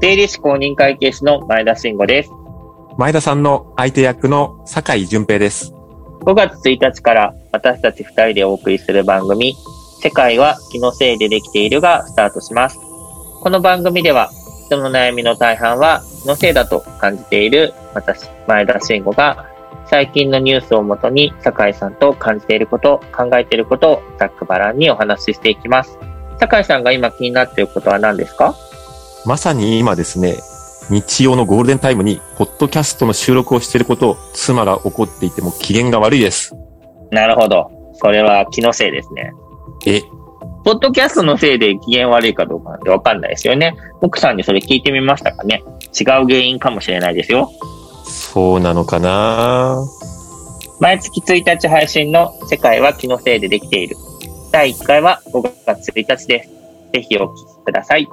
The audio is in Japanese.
税理士公認会計士の前田慎吾です。前田さんの相手役の酒井淳平です。5月1日から私たち2人でお送りする番組、世界は気のせいでできているがスタートします。この番組では人の悩みの大半は気のせいだと感じている私、前田慎吾が最近のニュースをもとに酒井さんと感じていること、考えていることをざっくばらんにお話ししていきます。酒井さんが今気になっていることは何ですか？まさに今ですね、日曜のゴールデンタイムに、ポッドキャストの収録をしていることを妻が怒っていても機嫌が悪いです。なるほど。これは気のせいですね。え、ポッドキャストのせいで機嫌悪いかどうかなんてわかんないですよね。奥さんにそれ聞いてみましたかね違う原因かもしれないですよ。そうなのかな？毎月1日配信の世界は気のせいでできている。第1回は5月1日です。ぜひお聞きください。